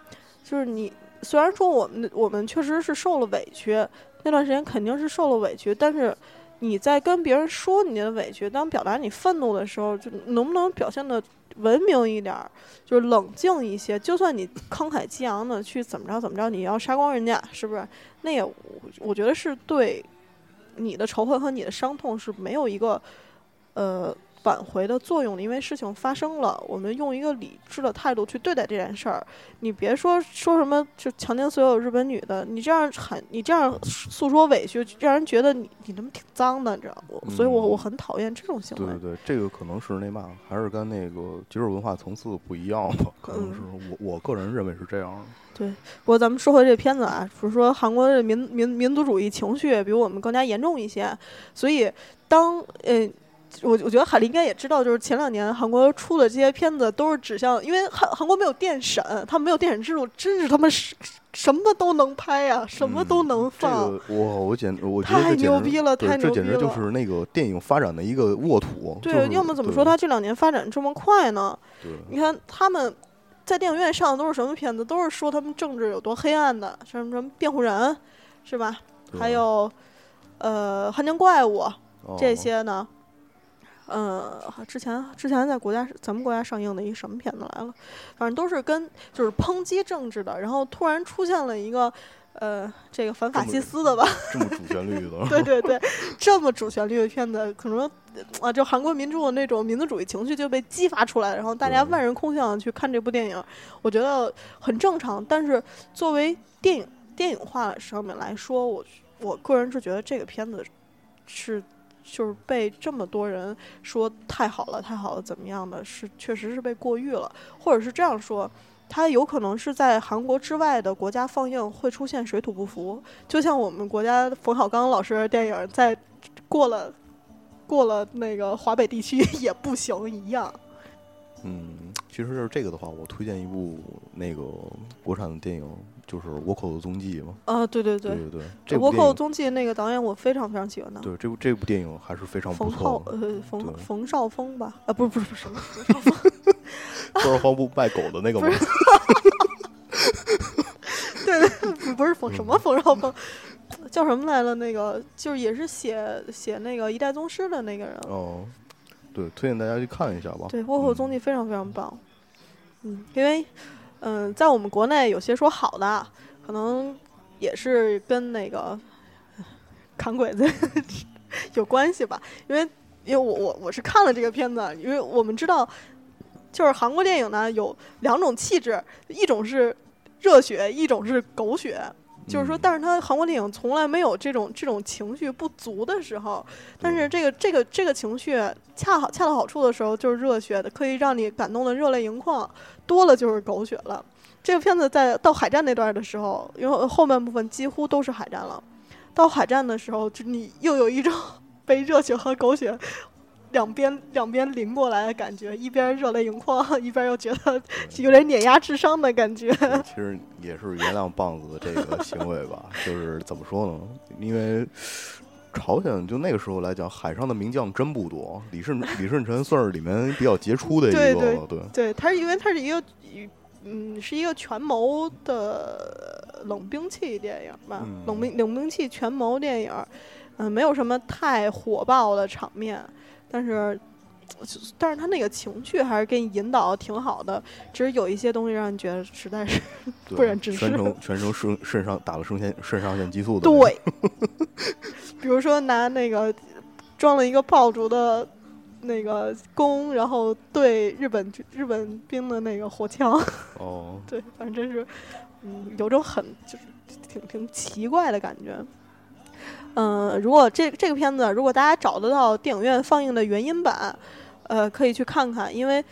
就是你虽然说我们我们确实是受了委屈，那段时间肯定是受了委屈，但是你在跟别人说你的委屈，当表达你愤怒的时候，就能不能表现的文明一点儿，就是冷静一些。就算你慷慨激昂的去怎么着怎么着，你要杀光人家，是不是？那也我我觉得是对你的仇恨和你的伤痛是没有一个呃挽回的作用的，因为事情发生了，我们用一个理智的态度去对待这件事儿。你别说说什么就强奸所有日本女的，你这样喊，你这样诉说委屈，让人觉得你你他妈挺脏的，你知道吗？所以我嗯我很讨厌这种行为对对。对，这个可能是那嘛，还是跟那个接受文化层次不一样吧？可能是嗯我我个人认为是这样的。不过咱们说回这片子啊，不是说韩国的民民民族主义情绪比我们更加严重一些，所以当呃。我我觉得海丽应该也知道，就是前两年韩国出的这些片子都是指向，因为韩韩国没有电审，他们没有电审制度，真是他们什什么都能拍呀、什么都能这放。个我我简我觉得太牛逼了太牛逼这简直就了是那个电影发展的一个沃土。对，就是要么怎么说他这两年发展这么快呢？对你看他们在电影院上的都是什么片子？都是说他们政治有多黑暗的，什么什么辩护人，是吧？还有呃汉江怪物这哦些呢。呃，之前之前在国家咱们国家上映的一什么片子来了？反正都是跟就是抨击政治的，然后突然出现了一个呃这个反法西斯的吧，这么主旋律的。<laughs> 对对对，这么主旋律的片子，可能啊，就韩国民众的那种民族主义情绪就被激发出来，然后大家万人空巷去看这部电影，我觉得很正常。但是作为电影电影化上面来说，我我个人是觉得这个片子是就是被这么多人说太好了，太好了，怎么样的，是确实是被过誉了，或者是这样说。它有可能是在韩国之外的国家放映会出现水土不服，就像我们国家冯小刚老师的电影在过了过了那个华北地区也不行一样。嗯，其实是这个的话，我推荐一部那个国产的电影，就是《倭寇的踪迹》吗。啊，对对对对，对对，这《倭寇踪迹》那个导演我非常非常喜欢他，对这部这部电影还是非常不错的。呃冯冯绍峰吧？啊，不是不是不是冯绍峰冯绍峰，不卖狗的那个吗？对对，不不是冯什嗯么冯绍峰，叫什么来了？那个就是也是写写那个一代宗师的那个人。哦，对，推荐大家去看一下吧。对，《倭寇踪迹》非常非常棒。嗯，因为嗯、在我们国内有些说好的，可能也是跟那个 <laughs> 砍鬼子 <laughs> 有关系吧。因为因为我我我是看了这个片子，因为我们知道，就是韩国电影呢有两种气质，一种是热血，一种是狗血。就是说，嗯但是他韩国电影从来没有这种这种情绪不足的时候，但是这个这个这个情绪恰好恰到好处的时候，就是热血的，可以让你感动的热泪盈眶；多了就是狗血了。这个片子在到海战那段的时候，因为后半部分几乎都是海战了，到海战的时候，就你又有一种 <laughs> 被热血和狗血两边两边淋过来的感觉，一边热泪盈眶，一边又觉得有点碾压智商的感觉。其实也是原谅棒子的这个行为吧，就是怎么说呢？因为朝鲜就那个时候来讲，海上的名将真不多，李舜李舜臣算是里面比较杰出的一个对了，对对对，它是因为他是一个，嗯，是一个权谋的冷兵器电影吧，嗯冷兵冷兵器权谋电影，嗯、没有什么太火爆的场面，但是。但是他那个情绪还是给你引导的挺好的，只是有一些东西让你觉得实在是不忍直视 <laughs> 全程。全程肾肾上打了肾腺肾上腺激素的，对，<laughs> 比如说拿那个装了一个爆竹的那个弓，然后对日本日本兵的那个火枪，<laughs> 哦，对，反正真是，嗯，有种很就是挺挺奇怪的感觉。嗯、如果这这个片子，如果大家找得到电影院放映的原音版，呃，可以去看看，因为，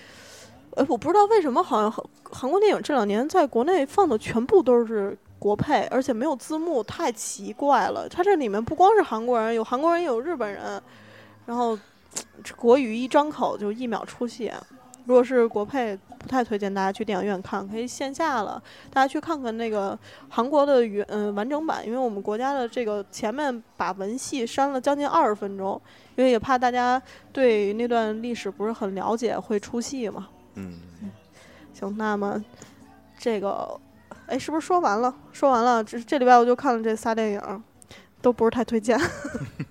呃，我不知道为什么，好像韩韩国电影这两年在国内放的全部都是国配，而且没有字幕，太奇怪了。它这里面不光是韩国人，有韩国人也有日本人，然后 <tsk> 国语一张口就一秒出戏。如果是国配，不太推荐大家去电影院看，可以线下了，大家去看看那个韩国的原嗯完整版，因为我们国家的这个前面把文戏删了将近二十分钟，因为也怕大家对那段历史不是很了解会出戏嘛。嗯，行，那么这个，哎，是不是说完了？说完了，这这礼拜我就看了这仨电影，都不是太推荐。<laughs>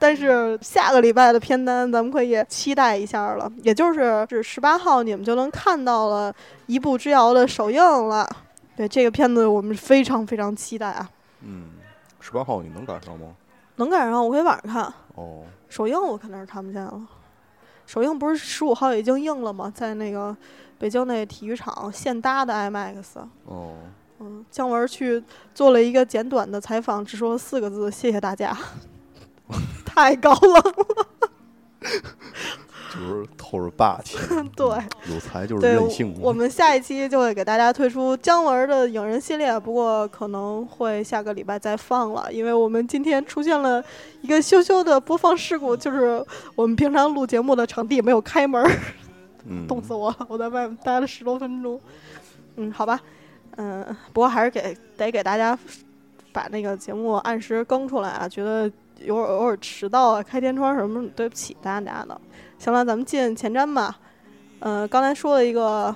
但是下个礼拜的片单咱们可以期待一下了，也就是是十八号你们就能看到了《一步之遥》的首映了。对这个片子，我们非常非常期待啊！嗯，十八号你能赶上吗？能赶上，我可以晚上看。哦，首映我肯定是看不见了。首映不是十五号已经映了吗？在那个北京那体育场现搭的 IMAX。哦，嗯，姜文去做了一个简短的采访，只说四个字：谢谢大家。太高冷了，<laughs> 就是透着霸气。<laughs> 对，有才就是任性。我们下一期就会给大家推出姜文的影人系列，不过可能会下个礼拜再放了，因为我们今天出现了一个羞羞的播放事故，就是我们平常录节目的场地没有开门，嗯，冻死我了！我在外面待了十多分钟。嗯，好吧，嗯，不过还是给得给大家把那个节目按时更出来啊，觉得。有偶尔迟到啊，开天窗什么，对不起大家的。行了，咱们进前瞻吧。嗯，刚才说了一个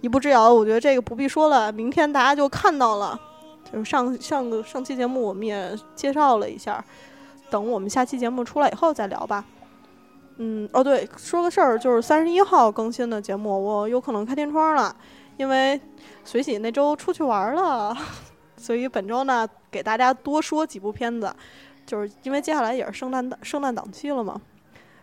一步之遥，我觉得这个不必说了，明天大家就看到了。就是上上个上期节目我们也介绍了一下，等我们下期节目出来以后再聊吧。嗯，哦对，说个事儿，就是三十一号更新的节目，我有可能开天窗了，因为随喜那周出去玩了，<laughs> 所以本周呢给大家多说几部片子。就是因为接下来也是圣诞档圣诞档期了嘛，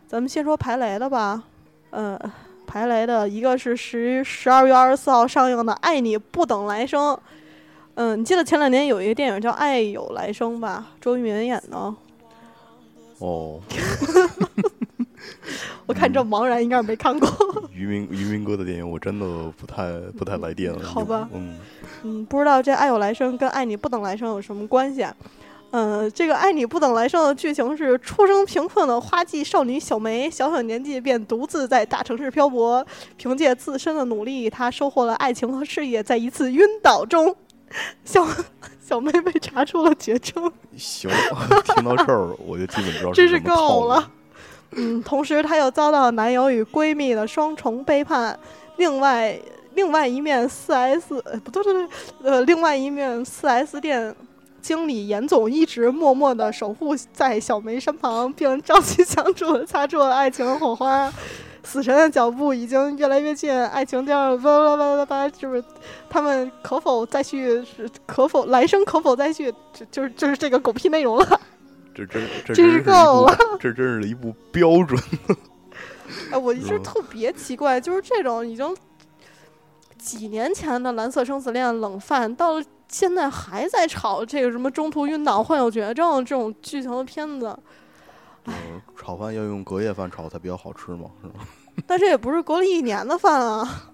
咱们先说排雷的吧。嗯，排雷的一个是十十二月二十四号上映的《爱你不等来生》。嗯，你记得前两年有一个电影叫《爱有来生》吧？周渝民演的。哦。<laughs> <laughs> 我看这茫然，应该是没看过。<laughs> 渔民渔民哥的电影，我真的不太不太来电了。好吧。嗯。嗯，不知道这《爱有来生》跟《爱你不等来生》有什么关系？啊？嗯，这个《爱你不等来生》的剧情是：出生贫困的花季少女小梅，小小年纪便独自在大城市漂泊。凭借自身的努力，她收获了爱情和事业。在一次晕倒中，小小梅被查出了绝症。行，听到这儿我就基本知道真是够了。嗯，同时她又遭到男友与闺蜜的双重背叛。另外，另外一面四 S，不对对对，呃，另外一面四 S 店。经理严总一直默默的守护在小梅身旁，并朝夕相处的擦出了爱情火花。<laughs> 死神的脚步已经越来越近，爱情这样叭叭叭叭叭，就是他们可否再续？可否来生？可否再续？就就是就是这个狗屁内容了。这真 <laughs> 这真是够了，<laughs> 这真是一部标准。哎，我一直特别奇怪，就是这种已经几年前的蓝色生死恋冷饭到了。现在还在炒这个什么中途晕倒患有绝症这种剧情的片子，嗯，炒饭要用隔夜饭炒才比较好吃嘛，是吗？但这也不是隔了一年的饭啊，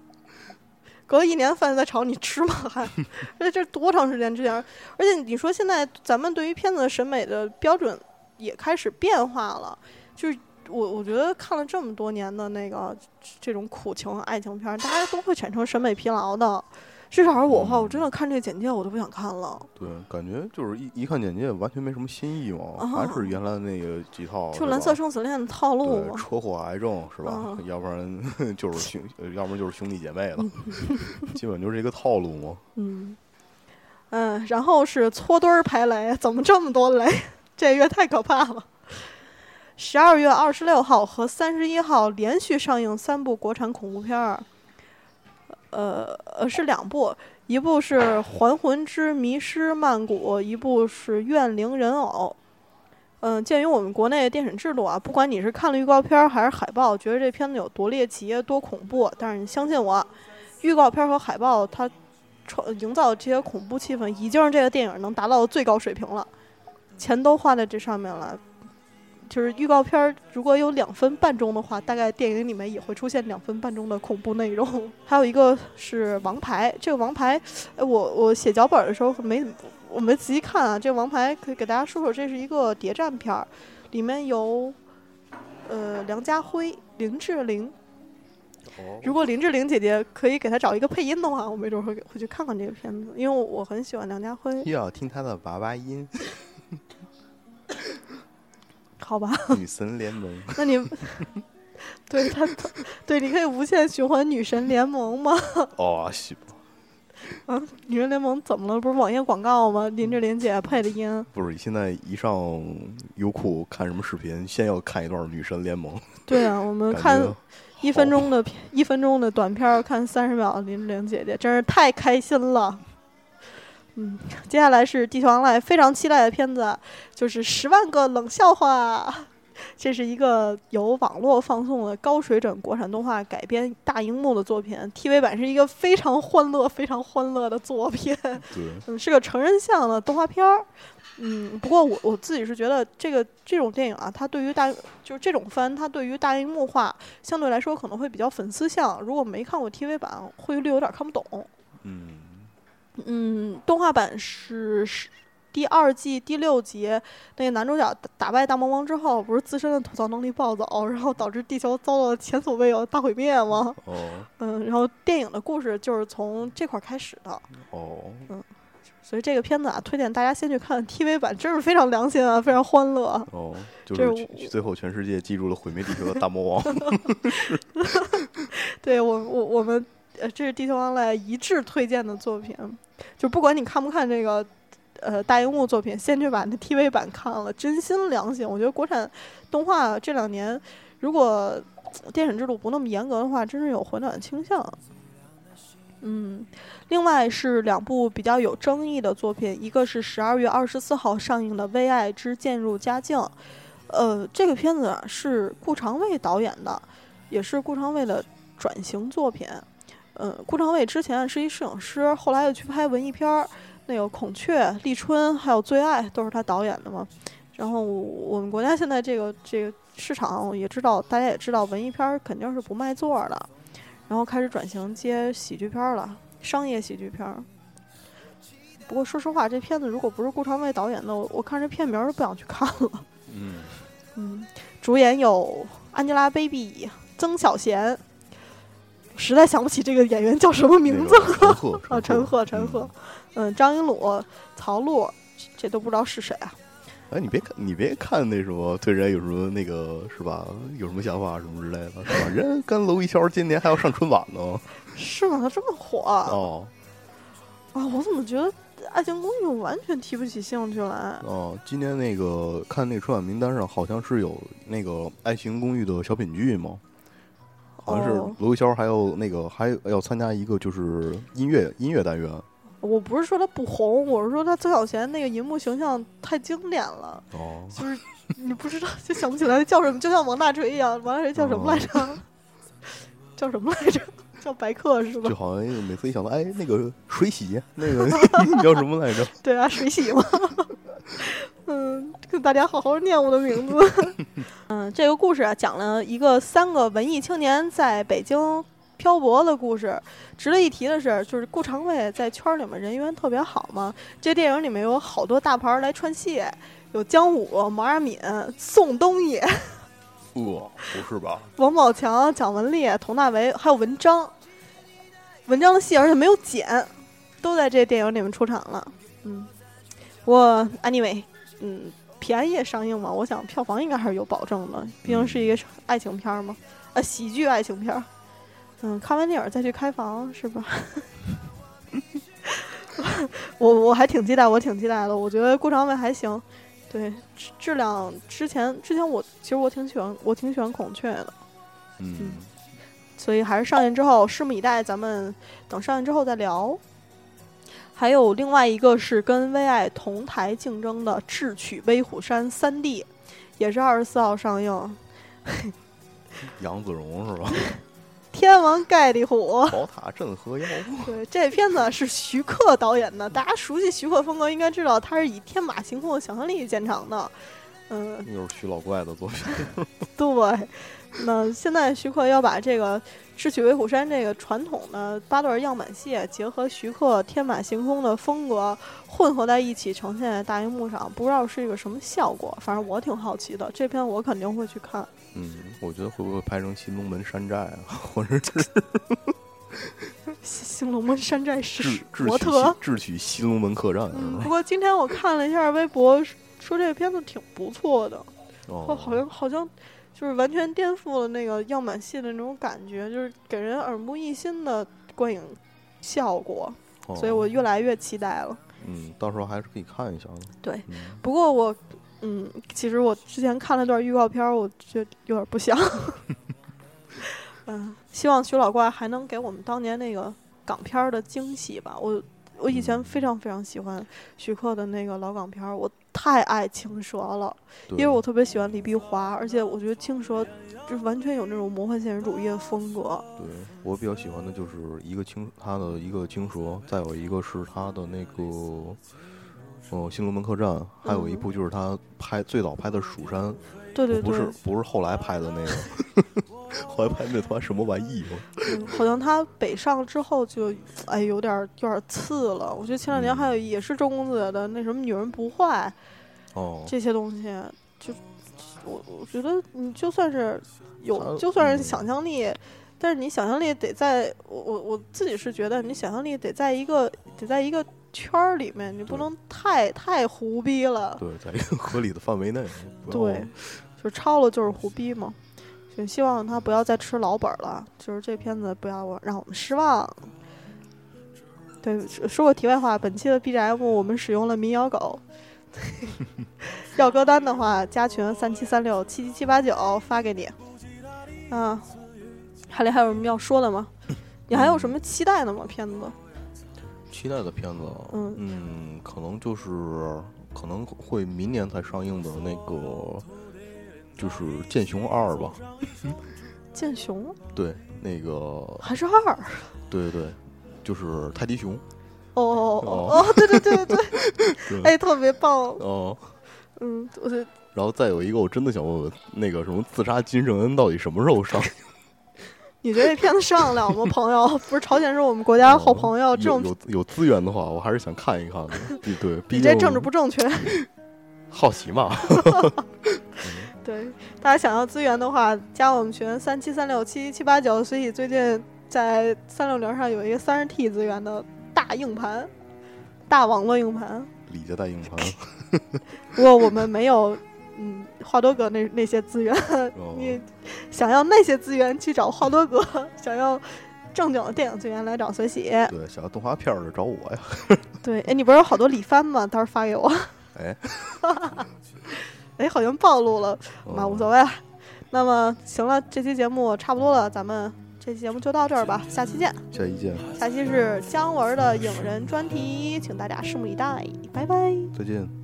隔了一年饭再炒你吃吗？还，<laughs> 这这多长时间之前？而且你说现在咱们对于片子的审美的标准也开始变化了，就是我我觉得看了这么多年的那个这种苦情爱情片，大家都会产生审美疲劳的。至少是我的话，我真的看这个简介，我都不想看了。对，感觉就是一一看简介，完全没什么新意嘛，还是原来那个几套，就蓝色生死恋的套路嘛车祸、癌症是吧？要不然 <laughs> 就是兄，要不然就是兄弟姐妹了，<laughs> 基本就是一个套路嘛。嗯嗯，然后是搓堆儿排雷，怎么这么多雷？<laughs> 这月太可怕了。十二月二十六号和三十一号连续上映三部国产恐怖片儿。呃呃，是两部，一部是《还魂之迷失曼谷》，一部是《怨灵人偶》。嗯，鉴于我们国内的电影制度啊，不管你是看了预告片还是海报，觉得这片子有多猎奇、多恐怖，但是你相信我，预告片和海报它创营造这些恐怖气氛，已经是这个电影能达到最高水平了，钱都花在这上面了。就是预告片儿，如果有两分半钟的话，大概电影里面也会出现两分半钟的恐怖内容。<laughs> 还有一个是《王牌》，这个《王牌》，哎，我我写脚本的时候没我没仔细看啊。这个《王牌》可以给大家说说，这是一个谍战片儿，里面有呃梁家辉、林志玲。哦如果林志玲姐姐可以给她找一个配音的话，我没准会给会去看看这个片子，因为我我很喜欢梁家辉。又要听他的娃娃音，<laughs> 好吧，女神联盟。<laughs> 那你对他对你可以无限循环女神联盟吗？<laughs> 哦，是啊，女神联盟怎么了？不是网页广告吗？林志玲姐配的音。不是？现在一上优酷看什么视频，先要看一段女神联盟，<laughs> 对啊，我们看一分钟的片，一分钟的短片，看三十秒林志玲姐姐，真是太开心了。嗯，接下来是《地球 online》非常期待的片子，就是《十万个冷笑话》。这是一个由网络放送的高水准国产动画改编大荧幕的作品，TV 版是一个非常欢乐、非常欢乐的作品。<laughs> 是个成人向的动画片儿。嗯，不过我我自己是觉得这个这种电影啊，它对于大就是这种番，它对于大荧幕化相对来说可能会比较粉丝向。如果没看过 TV 版，会略有点看不懂。嗯，嗯，动画版是是第二季第六集，那个男主角打打败大魔王之后，不是自身的吐槽能力暴走，然后导致地球遭到前所未有的大毁灭吗？哦嗯，然后电影的故事就是从这块儿开始的。哦，所以这个片子啊，推荐大家先去看 TV 版，真是非常良心啊，非常欢乐。哦，就是最后全世界记住了毁灭地球的大魔王。<laughs> <laughs> 对我我我们呃，这是地球王》来一致推荐的作品，就不管你看不看这个呃大荧幕作品，先去把那 TV 版看了，真心良心。我觉得国产动画这两年，如果电影制度不那么严格的话，真是有回暖倾向。嗯，另外是两部比较有争议的作品，一个是十二月二十四号上映的《为爱之渐入佳境》，呃，这个片子是顾长卫导演的，也是顾长卫的转型作品。嗯，顾长卫之前是一摄影师，后来又去拍文艺片儿，那个《孔雀》《立春》还有《最爱》都是他导演的嘛。然后我们国家现在这个这个市场也知道，大家也知道，文艺片儿肯定是不卖座儿的，然后开始转型接喜剧片儿了，商业喜剧片儿。不过说实话，这片子如果不是顾长卫导演的，我我看这片名儿都不想去看了。嗯，<laughs> 嗯，主演有 Angelababy、曾小贤，实在想不起这个演员叫什么名字。那个陈赫 <laughs> 啊，陈赫，陈赫，嗯，张云鲁、曹璐，这这都不知道是谁啊？哎，你别看，你别看那什么，对人有什么那个是吧？有什么想法什么之类的，是吧？人跟娄艺潇今年还要上春晚呢。是吗？他这么火啊？哦啊我怎么觉得《爱情公寓》完全提不起兴趣来？哦，今年那个看那春晚名单上好像是有那个《爱情公寓》的小品剧嘛，好像是哦娄艺潇还有那个还要参加一个就是音乐音乐单元。我不是说他不红，我是说他曾小贤那个银幕形象太经典了，哦，就是你不知道就想不起来叫什么，就像王大锤一样，王大锤叫什么来着？叫什么来着？叫白客是吧就？好像每次一想到，哎，那个水洗，那个 <laughs> 叫什么来着？<laughs> 对啊，水洗嘛。<laughs> 嗯，跟大家好好念我的名字。嗯，这个故事啊，讲了一个三个文艺青年在北京漂泊的故事。值得一提的是，就是顾长卫在圈儿里面人缘特别好嘛。这电影里面有好多大牌儿来串戏，有姜武、毛阿敏、宋冬野、呃，不是吧？王宝强、蒋雯丽、佟大为，还有文章。文章的戏而且没有剪，都在这电影里面出场了。嗯，我 anyway，嗯，平安夜上映嘛，我想票房应该还是有保证的，毕竟是一个爱情片儿嘛，啊，喜剧爱情片儿。嗯，看完电影再去开房是吧？<laughs> 我我还挺期待，我挺期待的。我觉得顾长卫还行，对质质量之前之前我其实我挺喜欢，我挺喜欢孔雀的。嗯，所以还是上映之后拭目以待，咱们等上映之后再聊。还有另外一个是跟微爱同台竞争的《智取威虎山》三 D，也是二十四号上映。<laughs> 杨子荣是吧？<laughs> 天王盖地虎，宝塔镇河妖。对，这片子是徐克导演的，大家熟悉徐克风格，应该知道他是以天马行空的想象力见长的。嗯，又是徐老怪的作品。<laughs> 对。那现在徐克要把这个《智取威虎山》这个传统的八段样板戏，结合徐克天马行空的风格混合在一起，呈现在大荧幕上，不知道是一个什么效果。反正我挺好奇的，这篇我肯定会去看。嗯，我觉得会不会拍成《新龙门山寨》啊，或者是新龙门山寨是模特？智取新龙门客栈不？过今天我看了一下微博，说这个片子挺不错的，哦，好像好像就是完全颠覆了那个样板戏的那种感觉，就是给人耳目一新的观影效果，哦所以我越来越期待了。嗯，到时候还是可以看一下的。对嗯，不过我，嗯，其实我之前看了段预告片儿，我觉得有点不像。<laughs> 嗯，希望徐老怪还能给我们当年那个港片儿的惊喜吧。我我以前非常非常喜欢徐克的那个老港片儿，我太爱青蛇了，因为我特别喜欢李碧华，而且我觉得青蛇就完全有那种魔幻现实主义的风格。对我比较喜欢的就是一个青，他的一个青蛇，再有一个是他的那个，哦，《新龙门客栈》，还有一嗯。部就是他拍最早拍的《蜀山》，对对对不是，不是后来拍的那个，<laughs> 后来拍那他妈什么玩意儿？嗯，好像他北上之后就，哎，有点儿有点儿次了。我觉得前两年嗯还有也是周公子的那什么“女人不坏”哦，这些东西，就我我觉得你就算是有，就算是嗯。想象力，但是你想象力得在我我我自己是觉得你想象力得在一个得在一个圈儿里面，你不能太太胡逼了。对，在一个合理的范围内，对，就超了就是胡逼嘛。就希望他不要再吃老本儿了，就是这片子不要让我们失望。对，说说个题外话，本期的 BGM 我们使用了民谣狗。<laughs> 要歌单的话，加群三七三六七七七八九发给你。啊，海里还有什么要说的吗？你还有什么期待的吗？片子？期待的片子，嗯可能就是可能会明年才上映的那个，就是《剑雄二》吧。<laughs> 剑雄对，那个，还是二？对对对，就是泰迪熊。哦哦哦对对对对 <laughs> 对，哎，特别棒。哦，嗯，我然后再有一个，我真的想问问，那个什么自杀金正恩到底什么时候上？你觉得这片子上得了吗，朋友？<laughs> 不是朝鲜是我们国家好朋友，这种有有资源的话，我还是想看一看的。<laughs> 对对，毕你竟这政治不正确。<laughs> 好奇嘛。对，大家想要资源的话，加我们群三七三六七七七八九。所以最近在三六零上有一个三十 T 资源的大硬盘，大网络硬盘。李家大硬盘，不过我们没有，嗯，华多哥那那些资源。哦你想要那些资源去找华多哥，想要正经的电影资源来找随喜。对，想要动画片儿的找我呀。<laughs> 对，哎，你不是有好多李帆吗？到时候发给我。哎，<laughs> 哎，好像暴露了，那哦无所谓了。那么行了，这期节目差不多了，咱们这期节目就到这儿吧，下期见。下期见，下期是姜文的影人专题，请大家拭目以待，拜拜。再见。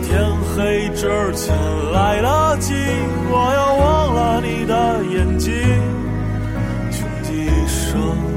天黑之前来得及，我要忘了你的眼睛，穷极一生